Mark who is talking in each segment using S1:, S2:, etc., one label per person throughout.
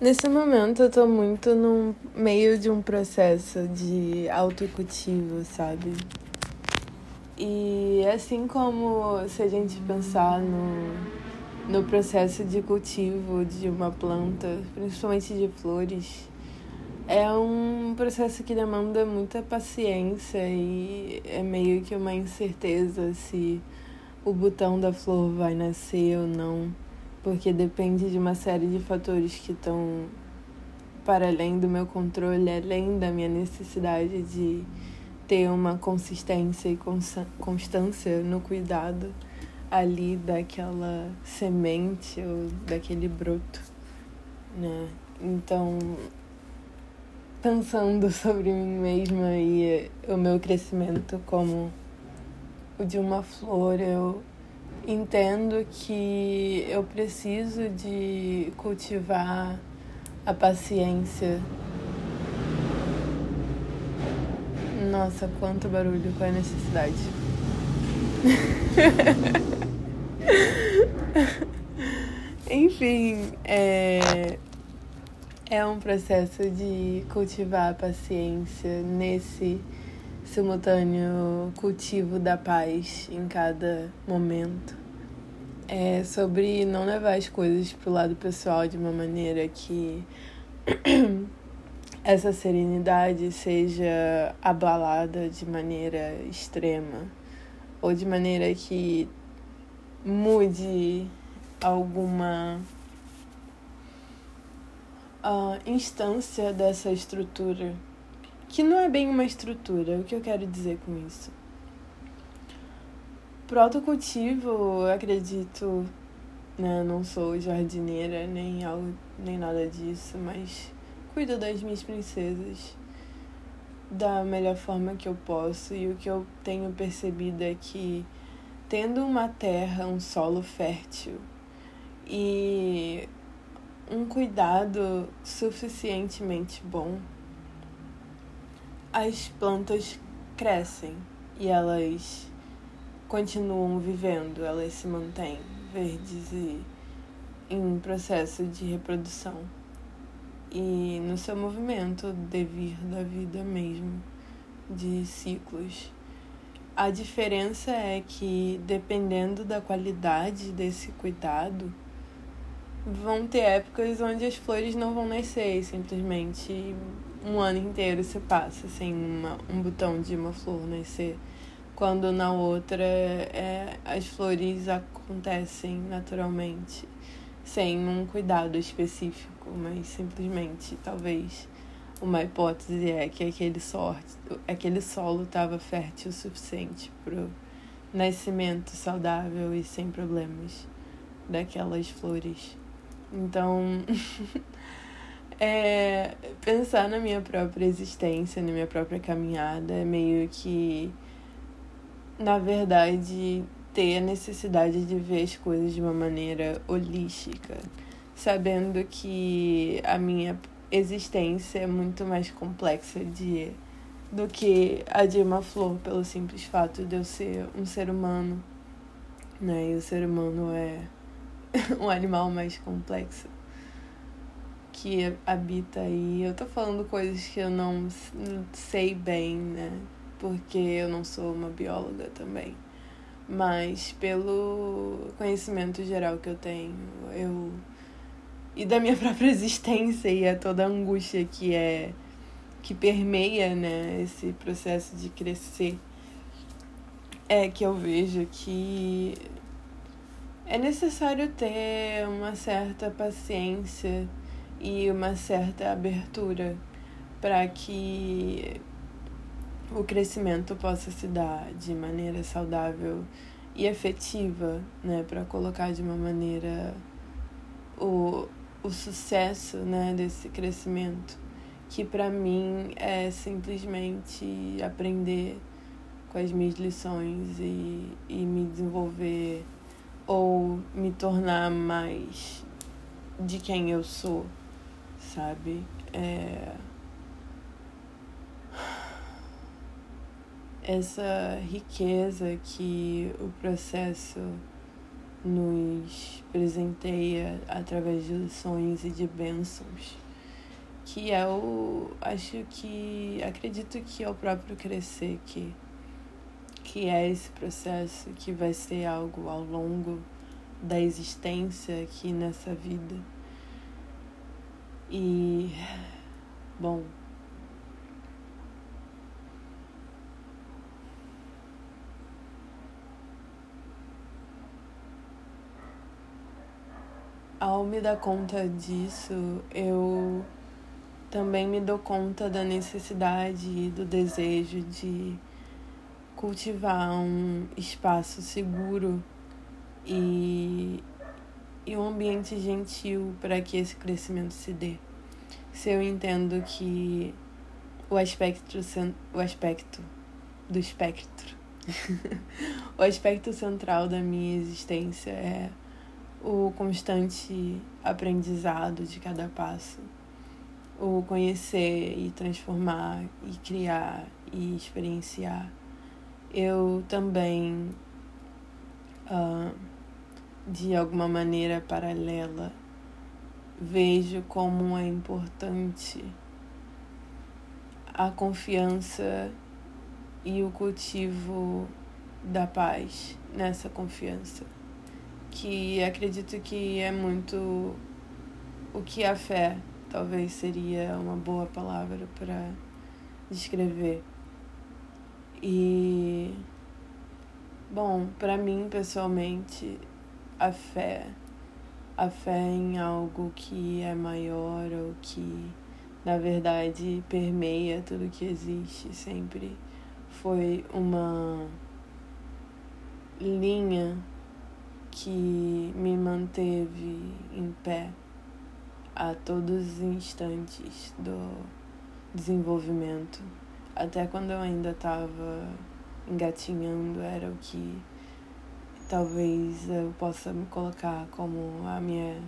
S1: Nesse momento eu tô muito no meio de um processo de autocultivo, sabe? E assim como se a gente pensar no, no processo de cultivo de uma planta, principalmente de flores, é um processo que demanda muita paciência e é meio que uma incerteza se o botão da flor vai nascer ou não porque depende de uma série de fatores que estão para além do meu controle, além da minha necessidade de ter uma consistência e constância no cuidado ali daquela semente ou daquele broto, né? Então, pensando sobre mim mesma e o meu crescimento como o de uma flor, eu entendo que eu preciso de cultivar a paciência. Nossa, quanto barulho, qual é a necessidade? Enfim, é, é um processo de cultivar a paciência nesse simultâneo cultivo da paz em cada momento. É sobre não levar as coisas pro lado pessoal de uma maneira que essa serenidade seja abalada de maneira extrema ou de maneira que mude alguma uh, instância dessa estrutura que não é bem uma estrutura. O que eu quero dizer com isso? Pro autocultivo, acredito, né, não sou jardineira nem algo, nem nada disso, mas cuido das minhas princesas da melhor forma que eu posso. E o que eu tenho percebido é que tendo uma terra, um solo fértil e um cuidado suficientemente bom as plantas crescem e elas continuam vivendo, elas se mantêm verdes e em processo de reprodução e no seu movimento devir da vida mesmo, de ciclos. A diferença é que, dependendo da qualidade desse cuidado, vão ter épocas onde as flores não vão nascer, simplesmente um ano inteiro se passa sem uma, um botão de uma flor nascer, quando na outra é, as flores acontecem naturalmente, sem um cuidado específico, mas simplesmente talvez uma hipótese é que aquele, sorte, aquele solo estava fértil o suficiente para o nascimento saudável e sem problemas daquelas flores. Então, é, pensar na minha própria existência, na minha própria caminhada, é meio que, na verdade, ter a necessidade de ver as coisas de uma maneira holística, sabendo que a minha existência é muito mais complexa de do que a de uma flor pelo simples fato de eu ser um ser humano, né? E o ser humano é um animal mais complexo que habita aí. Eu tô falando coisas que eu não sei bem, né? Porque eu não sou uma bióloga também. Mas pelo conhecimento geral que eu tenho, eu e da minha própria existência e a toda a angústia que é que permeia, né, esse processo de crescer, é que eu vejo que é necessário ter uma certa paciência e uma certa abertura para que o crescimento possa se dar de maneira saudável e efetiva, né, para colocar de uma maneira o, o sucesso, né, desse crescimento, que para mim é simplesmente aprender com as minhas lições e, e me desenvolver ou me tornar mais de quem eu sou sabe? É... Essa riqueza que o processo nos presenteia através de lições e de bênçãos, que é o. Acho que. Acredito que é o próprio crescer que, que é esse processo que vai ser algo ao longo da existência aqui nessa vida. E. Bom. Ao me dar conta disso, eu também me dou conta da necessidade e do desejo de cultivar um espaço seguro e, e um ambiente gentil para que esse crescimento se dê. Se eu entendo que o aspecto, o aspecto do espectro, o aspecto central da minha existência é o constante aprendizado de cada passo, o conhecer e transformar e criar e experienciar. Eu também, uh, de alguma maneira paralela, vejo como é importante a confiança e o cultivo da paz nessa confiança que acredito que é muito o que a fé talvez seria uma boa palavra para descrever. E bom, para mim pessoalmente, a fé, a fé em algo que é maior ou que na verdade permeia tudo que existe sempre foi uma linha que me manteve em pé a todos os instantes do desenvolvimento. Até quando eu ainda estava engatinhando, era o que talvez eu possa me colocar como a minha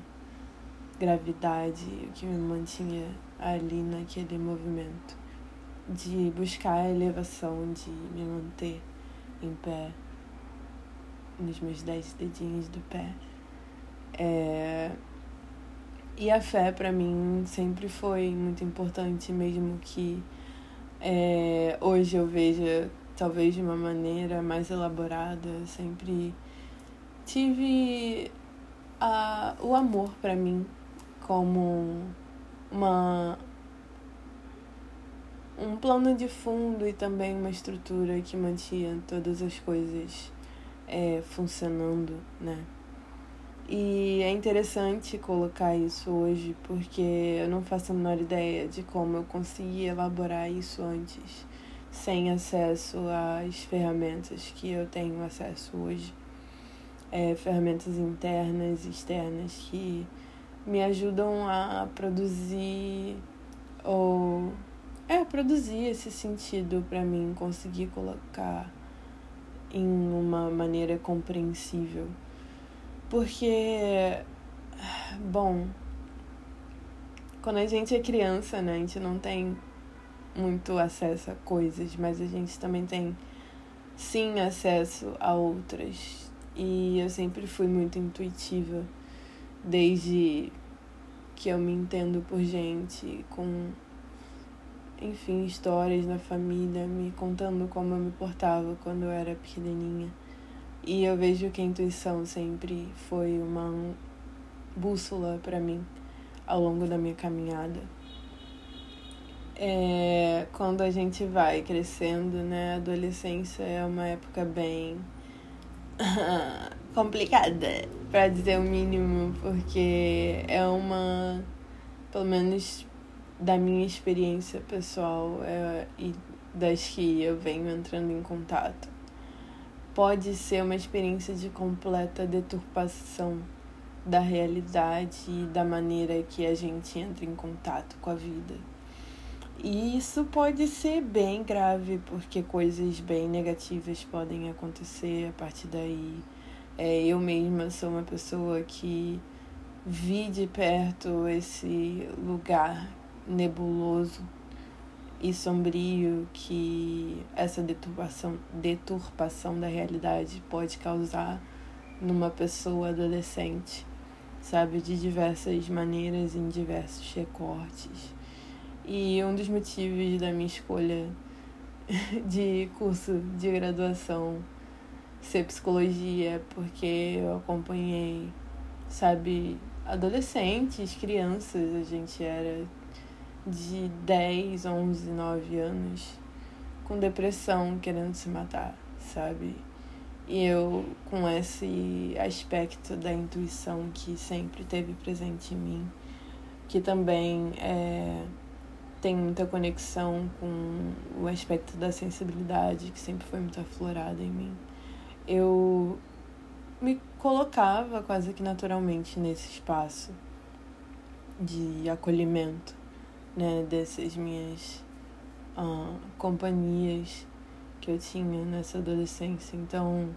S1: gravidade, o que me mantinha ali naquele movimento de buscar a elevação, de me manter em pé nos meus dez dedinhos do pé. É... E a fé para mim sempre foi muito importante, mesmo que é, hoje eu veja talvez de uma maneira mais elaborada. sempre tive a, o amor para mim como uma um plano de fundo e também uma estrutura que mantinha todas as coisas é, funcionando, né? E é interessante colocar isso hoje porque eu não faço a menor ideia de como eu consegui elaborar isso antes, sem acesso às ferramentas que eu tenho acesso hoje. É, ferramentas internas e externas que me ajudam a produzir ou é produzir esse sentido para mim conseguir colocar em uma maneira compreensível. Porque, bom, quando a gente é criança, né, a gente não tem muito acesso a coisas, mas a gente também tem sim acesso a outras. E eu sempre fui muito intuitiva, desde que eu me entendo por gente, com enfim, histórias da família, me contando como eu me portava quando eu era pequenininha. E eu vejo que a intuição sempre foi uma bússola para mim ao longo da minha caminhada. É, quando a gente vai crescendo, né? A adolescência é uma época bem complicada, para dizer o mínimo, porque é uma, pelo menos da minha experiência pessoal é, e das que eu venho entrando em contato. Pode ser uma experiência de completa deturpação da realidade e da maneira que a gente entra em contato com a vida. E isso pode ser bem grave, porque coisas bem negativas podem acontecer a partir daí. É, eu mesma sou uma pessoa que vi de perto esse lugar nebuloso e sombrio que essa deturpação, deturpação da realidade pode causar numa pessoa adolescente, sabe? De diversas maneiras, em diversos recortes. E um dos motivos da minha escolha de curso de graduação ser psicologia é porque eu acompanhei, sabe, adolescentes, crianças, a gente era de 10, 11, 9 anos com depressão, querendo se matar, sabe? E eu, com esse aspecto da intuição que sempre teve presente em mim, que também é, tem muita conexão com o aspecto da sensibilidade, que sempre foi muito aflorada em mim, eu me colocava quase que naturalmente nesse espaço de acolhimento, né, dessas minhas uh, companhias que eu tinha nessa adolescência. Então,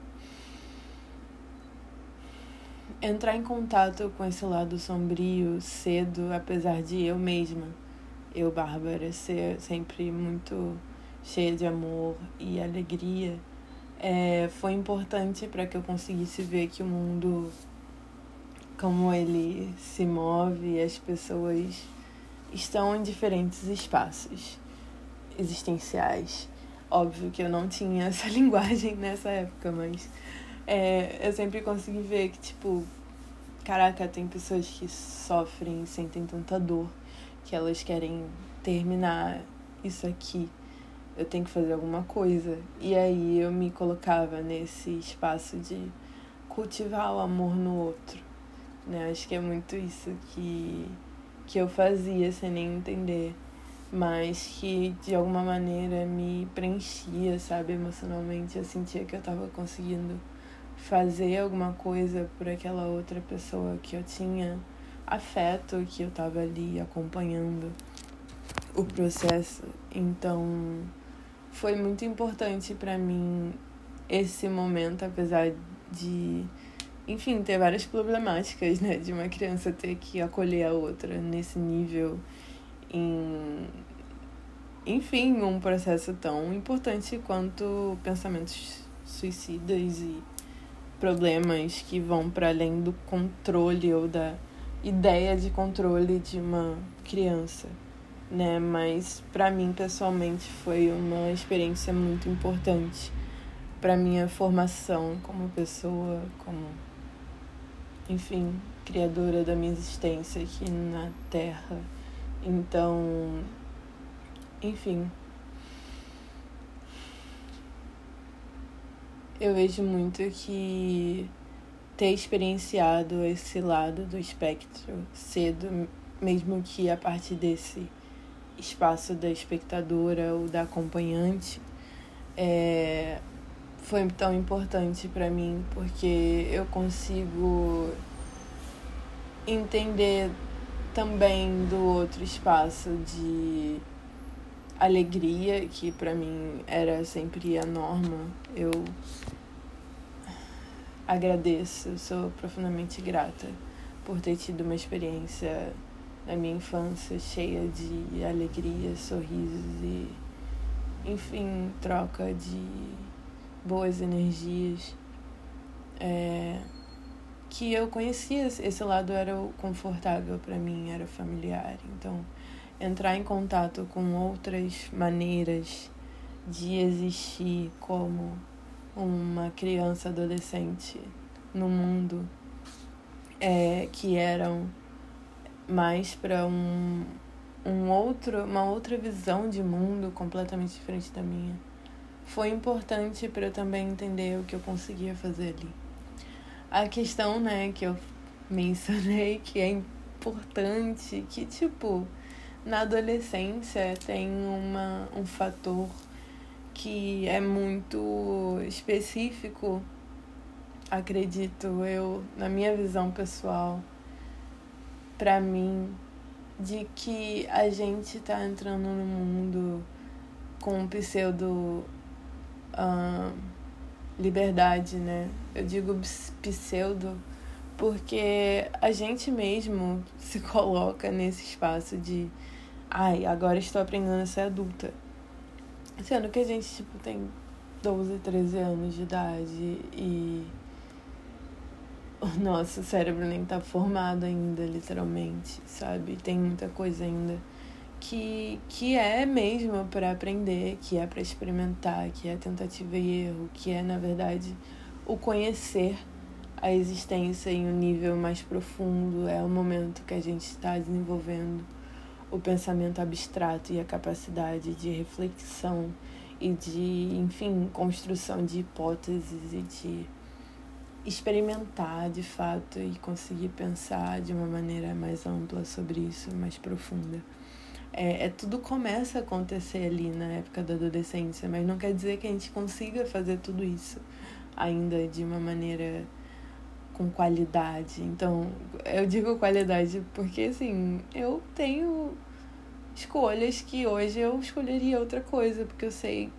S1: entrar em contato com esse lado sombrio cedo, apesar de eu mesma, eu, Bárbara, ser sempre muito cheia de amor e alegria, é, foi importante para que eu conseguisse ver que o mundo, como ele se move, as pessoas estão em diferentes espaços existenciais. Óbvio que eu não tinha essa linguagem nessa época, mas é, eu sempre consegui ver que, tipo, caraca, tem pessoas que sofrem sentem tanta dor que elas querem terminar isso aqui. Eu tenho que fazer alguma coisa. E aí eu me colocava nesse espaço de cultivar o amor no outro. Né? Acho que é muito isso que, que eu fazia sem nem entender mas que de alguma maneira me preenchia, sabe, emocionalmente. Eu sentia que eu estava conseguindo fazer alguma coisa por aquela outra pessoa que eu tinha afeto, que eu estava ali acompanhando o processo. Então, foi muito importante para mim esse momento, apesar de, enfim, ter várias problemáticas, né, de uma criança ter que acolher a outra nesse nível em enfim, um processo tão importante quanto pensamentos suicidas e problemas que vão para além do controle ou da ideia de controle de uma criança, né? Mas para mim pessoalmente foi uma experiência muito importante para minha formação como pessoa, como enfim, criadora da minha existência aqui na Terra. Então, enfim. Eu vejo muito que ter experienciado esse lado do espectro cedo, mesmo que a partir desse espaço da espectadora ou da acompanhante, é, foi tão importante para mim porque eu consigo entender também do outro espaço de alegria, que para mim era sempre a norma. Eu agradeço, sou profundamente grata por ter tido uma experiência na minha infância cheia de alegria, sorrisos e, enfim, troca de boas energias. É, que eu conhecia, esse lado era confortável para mim, era familiar. Então, entrar em contato com outras maneiras de existir como uma criança adolescente no mundo é, que eram mais para um, um outro uma outra visão de mundo completamente diferente da minha foi importante para eu também entender o que eu conseguia fazer ali. A questão né que eu mencionei que é importante que tipo na adolescência tem uma, um fator que é muito específico, acredito eu, na minha visão pessoal, para mim, de que a gente tá entrando no mundo com um pseudo liberdade, né? Eu digo pseudo porque a gente mesmo se coloca nesse espaço de ai, agora estou aprendendo a ser adulta. Sendo que a gente, tipo, tem 12, 13 anos de idade e o nosso cérebro nem tá formado ainda, literalmente, sabe? Tem muita coisa ainda que, que é mesmo para aprender, que é para experimentar, que é tentativa e erro, que é, na verdade, o conhecer a existência em um nível mais profundo. É o momento que a gente está desenvolvendo o pensamento abstrato e a capacidade de reflexão e de, enfim, construção de hipóteses e de experimentar de fato e conseguir pensar de uma maneira mais ampla sobre isso, mais profunda. É, é, tudo começa a acontecer ali na época da adolescência, mas não quer dizer que a gente consiga fazer tudo isso ainda de uma maneira com qualidade. Então, eu digo qualidade porque assim, eu tenho escolhas que hoje eu escolheria outra coisa, porque eu sei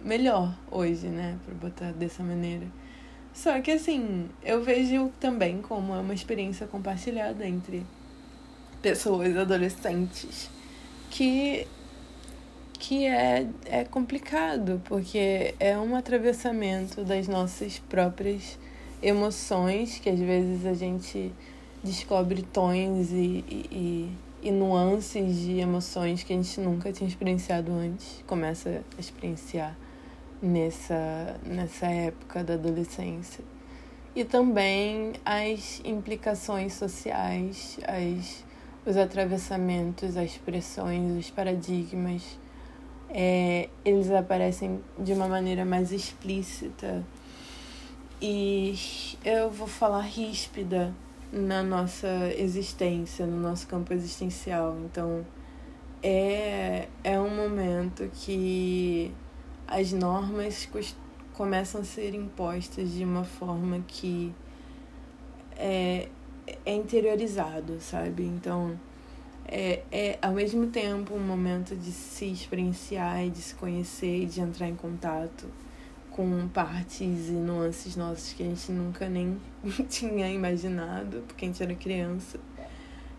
S1: melhor hoje, né, para botar dessa maneira. Só que assim, eu vejo também como é uma experiência compartilhada entre pessoas adolescentes que que é, é complicado, porque é um atravessamento das nossas próprias emoções, que às vezes a gente descobre tons e, e, e nuances de emoções que a gente nunca tinha experienciado antes, começa a experienciar nessa, nessa época da adolescência. E também as implicações sociais, as, os atravessamentos, as expressões, os paradigmas, é, eles aparecem de uma maneira mais explícita. E eu vou falar ríspida na nossa existência, no nosso campo existencial. Então, é, é um momento que as normas começam a ser impostas de uma forma que é, é interiorizado, sabe? Então, é, é ao mesmo tempo um momento de se experienciar e de se conhecer e de entrar em contato com partes e nuances nossas que a gente nunca nem tinha imaginado, porque a gente era criança.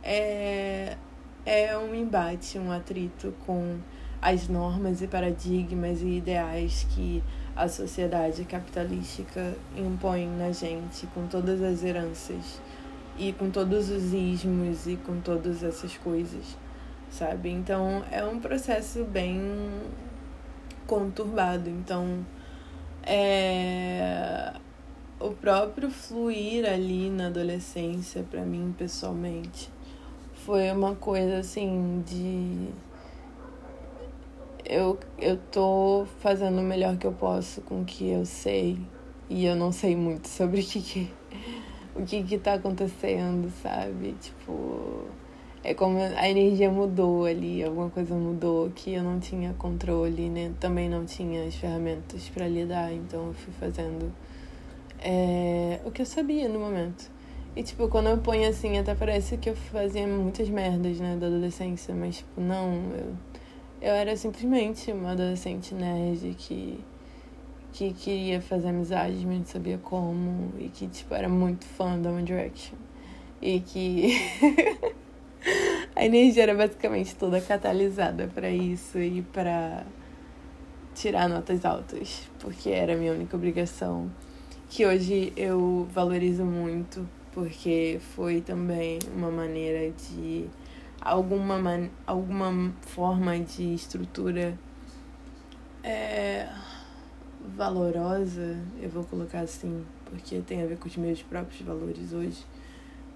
S1: É, é um embate, um atrito com as normas e paradigmas e ideais que a sociedade capitalística impõe na gente, com todas as heranças e com todos os ismos e com todas essas coisas, sabe? Então é um processo bem conturbado. Então é o próprio fluir ali na adolescência para mim pessoalmente foi uma coisa assim de eu eu tô fazendo o melhor que eu posso com o que eu sei e eu não sei muito sobre o que, que o que que tá acontecendo, sabe? Tipo, é como a energia mudou ali, alguma coisa mudou que eu não tinha controle, né? Também não tinha as ferramentas para lidar, então eu fui fazendo é, o que eu sabia no momento. E, tipo, quando eu ponho assim, até parece que eu fazia muitas merdas, né, da adolescência, mas, tipo, não, eu, eu era simplesmente uma adolescente nerd que, que queria fazer amizades, mas não sabia como, e que, tipo, era muito fã da One Direction. E que. a energia era basicamente toda catalisada para isso e para tirar notas altas, porque era a minha única obrigação, que hoje eu valorizo muito, porque foi também uma maneira de alguma man, alguma forma de estrutura é, valorosa, eu vou colocar assim, porque tem a ver com os meus próprios valores hoje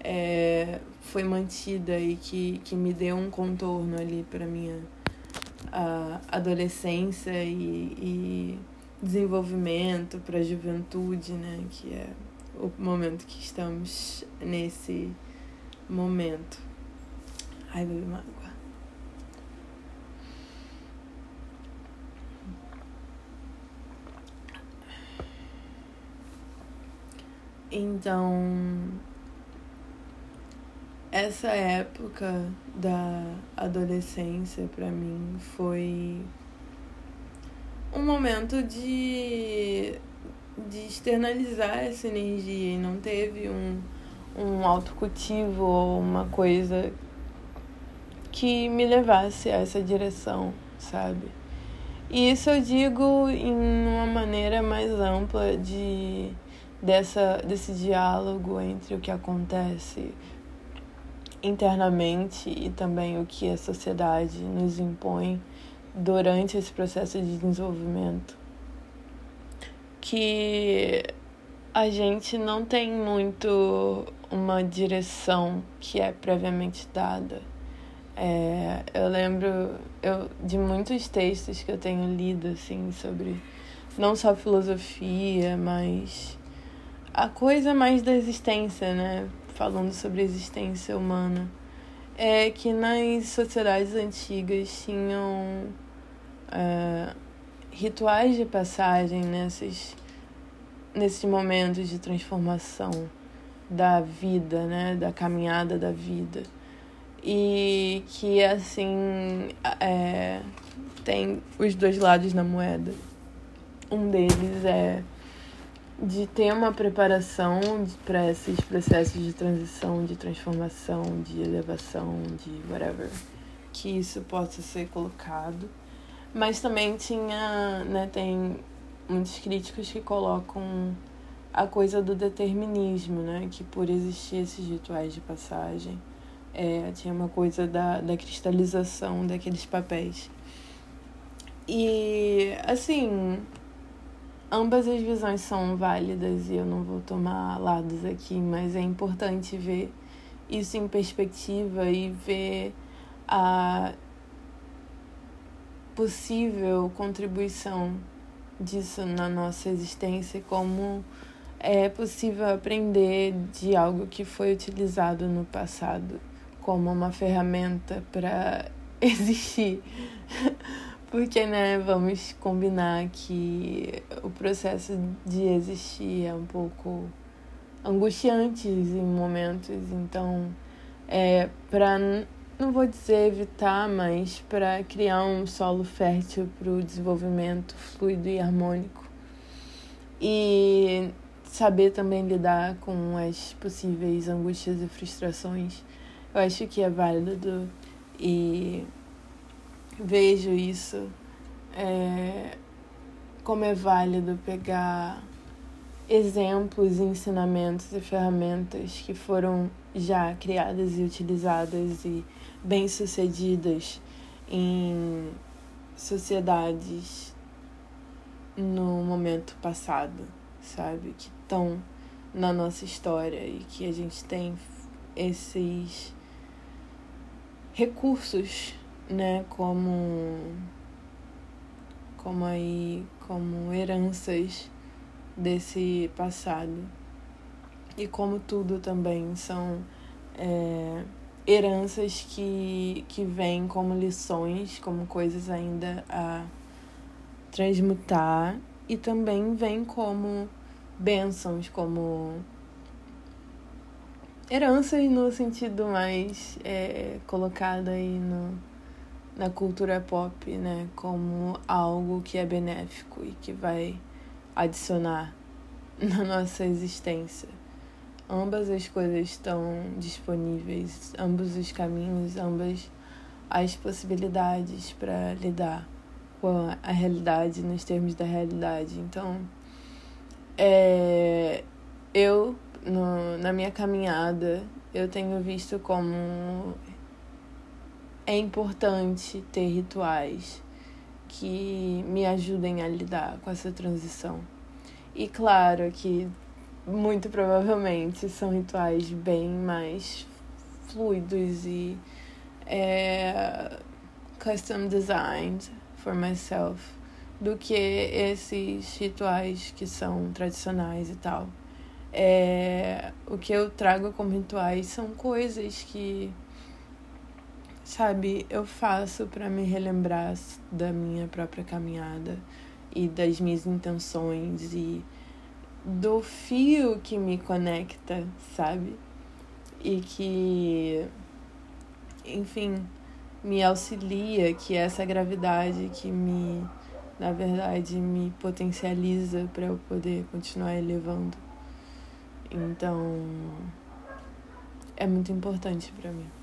S1: é, foi mantida e que, que me deu um contorno ali para minha a adolescência e, e desenvolvimento para a juventude, né? Que é o momento que estamos nesse momento. Ai, bebi uma. Então, essa época da adolescência para mim foi um momento de, de externalizar essa energia e não teve um, um autocultivo ou uma coisa que me levasse a essa direção, sabe? E isso eu digo em uma maneira mais ampla de dessa, desse diálogo entre o que acontece internamente e também o que a sociedade nos impõe durante esse processo de desenvolvimento. Que a gente não tem muito uma direção que é previamente dada. É, eu lembro eu, de muitos textos que eu tenho lido assim sobre não só filosofia, mas a coisa mais da existência, né? Falando sobre a existência humana. É que nas sociedades antigas tinham é, rituais de passagem nesses nesses momentos de transformação da vida, né, da caminhada da vida. E que assim é, tem os dois lados na moeda. Um deles é de ter uma preparação para esses processos de transição, de transformação, de elevação, de whatever, que isso possa ser colocado. Mas também tinha, né, tem muitos críticos que colocam a coisa do determinismo, né? Que por existir esses rituais de passagem, é, tinha uma coisa da, da cristalização daqueles papéis. E, assim, ambas as visões são válidas e eu não vou tomar lados aqui, mas é importante ver isso em perspectiva e ver a possível contribuição disso na nossa existência como é possível aprender de algo que foi utilizado no passado como uma ferramenta para existir. Porque, né, vamos combinar que o processo de existir é um pouco angustiante em momentos, então é para não vou dizer evitar, mas para criar um solo fértil para o desenvolvimento fluido e harmônico. E saber também lidar com as possíveis angústias e frustrações, eu acho que é válido e vejo isso é, como é válido pegar exemplos, ensinamentos e ferramentas que foram já criadas e utilizadas e bem-sucedidas em sociedades no momento passado, sabe? Que estão na nossa história e que a gente tem esses recursos, né, como como aí como heranças desse passado. E como tudo também são é, heranças que, que vêm como lições, como coisas ainda a transmutar, e também vêm como bênçãos, como heranças no sentido mais é, colocado aí no, na cultura pop, né? Como algo que é benéfico e que vai adicionar na nossa existência. Ambas as coisas estão disponíveis, ambos os caminhos, ambas as possibilidades para lidar com a realidade nos termos da realidade. Então, é, eu, no, na minha caminhada, eu tenho visto como é importante ter rituais que me ajudem a lidar com essa transição. E claro que muito provavelmente são rituais bem mais fluidos e é, custom designed for myself do que esses rituais que são tradicionais e tal. É, o que eu trago como rituais são coisas que, sabe, eu faço para me relembrar da minha própria caminhada e das minhas intenções e do fio que me conecta, sabe? E que, enfim, me auxilia, que é essa gravidade que me, na verdade, me potencializa para eu poder continuar elevando. Então, é muito importante para mim.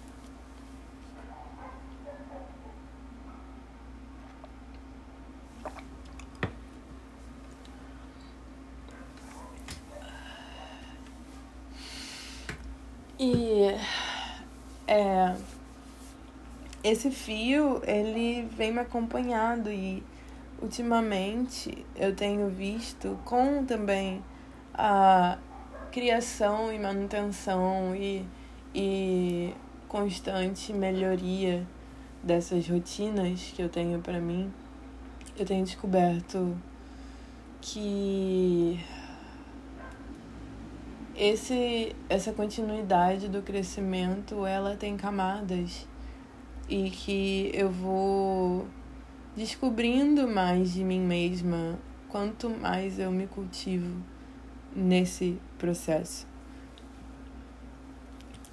S1: E é, esse fio, ele vem me acompanhando e ultimamente eu tenho visto com também a criação e manutenção e, e constante melhoria dessas rotinas que eu tenho para mim, eu tenho descoberto que esse essa continuidade do crescimento, ela tem camadas e que eu vou descobrindo mais de mim mesma quanto mais eu me cultivo nesse processo.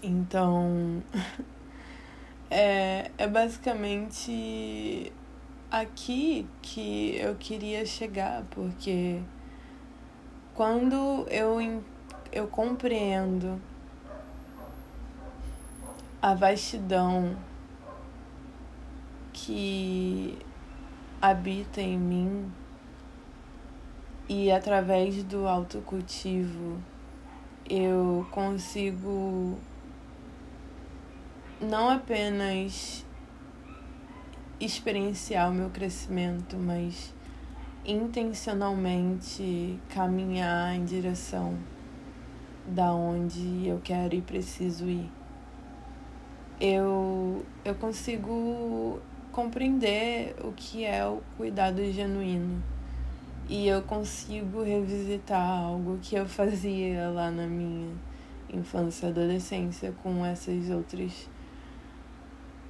S1: Então, é, é basicamente aqui que eu queria chegar, porque quando eu eu compreendo a vastidão que habita em mim e através do autocultivo eu consigo não apenas experienciar o meu crescimento, mas intencionalmente caminhar em direção da onde eu quero e preciso ir. Eu, eu consigo compreender o que é o cuidado genuíno. E eu consigo revisitar algo que eu fazia lá na minha infância e adolescência com essas outras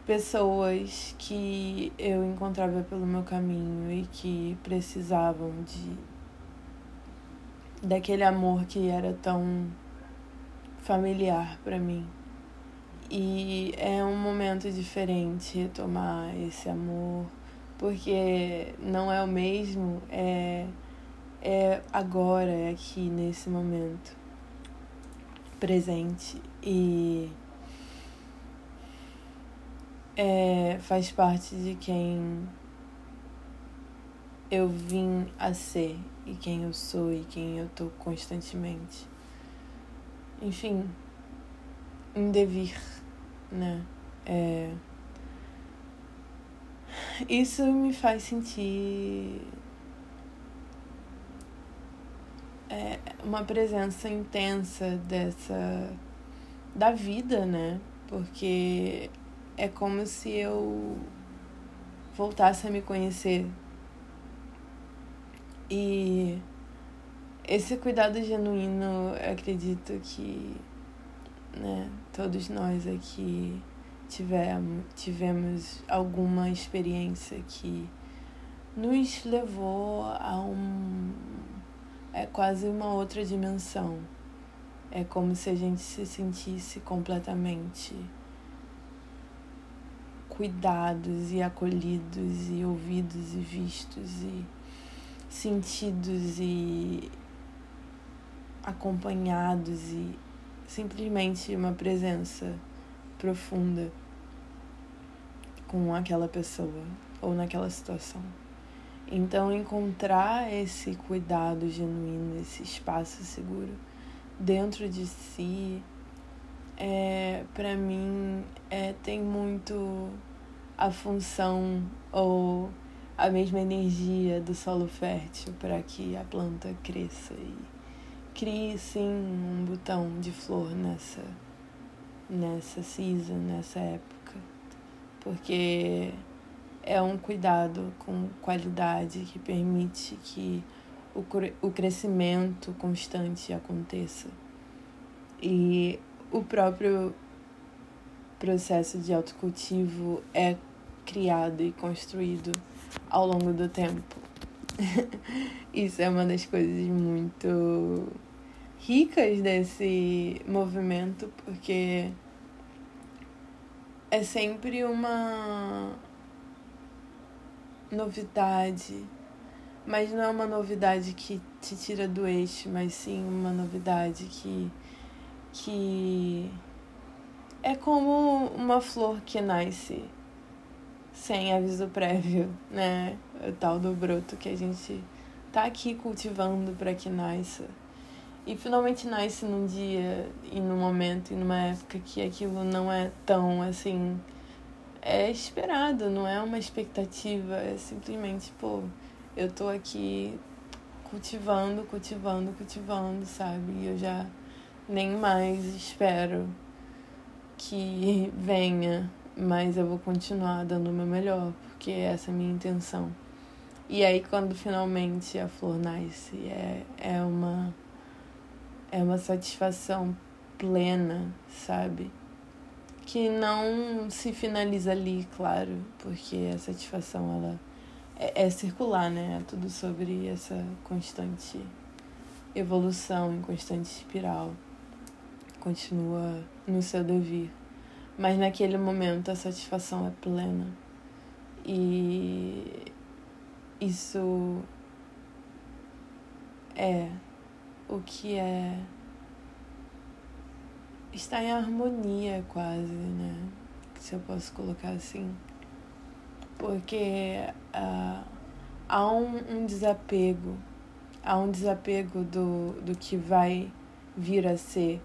S1: pessoas que eu encontrava pelo meu caminho e que precisavam de daquele amor que era tão familiar para mim. E é um momento diferente retomar esse amor, porque não é o mesmo, é, é agora, é aqui, nesse momento presente. E é, faz parte de quem eu vim a ser e quem eu sou e quem eu tô constantemente enfim, em devir, né? É... Isso me faz sentir é, uma presença intensa dessa da vida, né? Porque é como se eu voltasse a me conhecer e esse cuidado genuíno, acredito que né, todos nós aqui tivemos, tivemos alguma experiência que nos levou a um. É quase uma outra dimensão. É como se a gente se sentisse completamente cuidados e acolhidos e ouvidos e vistos e sentidos e acompanhados e simplesmente uma presença profunda com aquela pessoa ou naquela situação. Então, encontrar esse cuidado genuíno, esse espaço seguro dentro de si, é, para mim, é, tem muito a função ou a mesma energia do solo fértil para que a planta cresça e crie sim um botão de flor nessa nessa season, nessa época, porque é um cuidado com qualidade que permite que o, o crescimento constante aconteça. E o próprio processo de autocultivo é criado e construído ao longo do tempo. Isso é uma das coisas muito ricas desse movimento, porque é sempre uma novidade, mas não é uma novidade que te tira do eixo, mas sim uma novidade que que é como uma flor que nasce sem aviso prévio, né? O tal do broto que a gente tá aqui cultivando para que nasça. E finalmente nasce num dia e num momento e numa época que aquilo não é tão assim. É esperado, não é uma expectativa, é simplesmente, pô, eu tô aqui cultivando, cultivando, cultivando, sabe? E eu já nem mais espero que venha, mas eu vou continuar dando o meu melhor, porque essa é a minha intenção. E aí quando finalmente a flor nasce, é, é uma é uma satisfação plena, sabe? Que não se finaliza ali, claro, porque a satisfação ela é, é circular, né? É tudo sobre essa constante evolução, constante espiral. Continua no seu devir. Mas naquele momento a satisfação é plena. E isso é o que é está em harmonia quase, né? Se eu posso colocar assim. Porque uh, há um, um desapego, há um desapego do, do que vai vir a ser,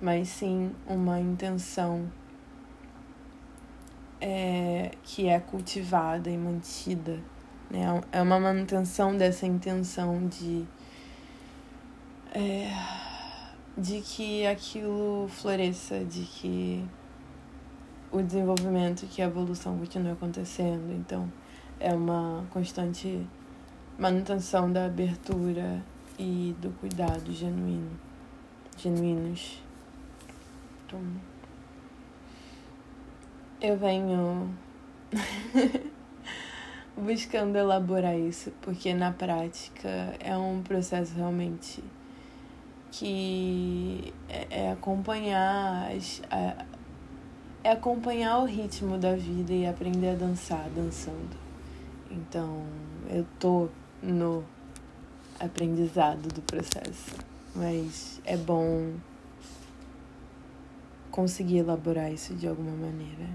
S1: mas sim uma intenção é, que é cultivada e mantida. Né? É uma manutenção dessa intenção de, é, de que aquilo floresça, de que o desenvolvimento, que a evolução continue acontecendo. Então, é uma constante manutenção da abertura e do cuidado genuíno, genuínos. Então, eu venho buscando elaborar isso, porque na prática é um processo realmente que é, é acompanhar as, é acompanhar o ritmo da vida e aprender a dançar dançando. Então, eu tô no aprendizado do processo, mas é bom conseguir elaborar isso de alguma maneira.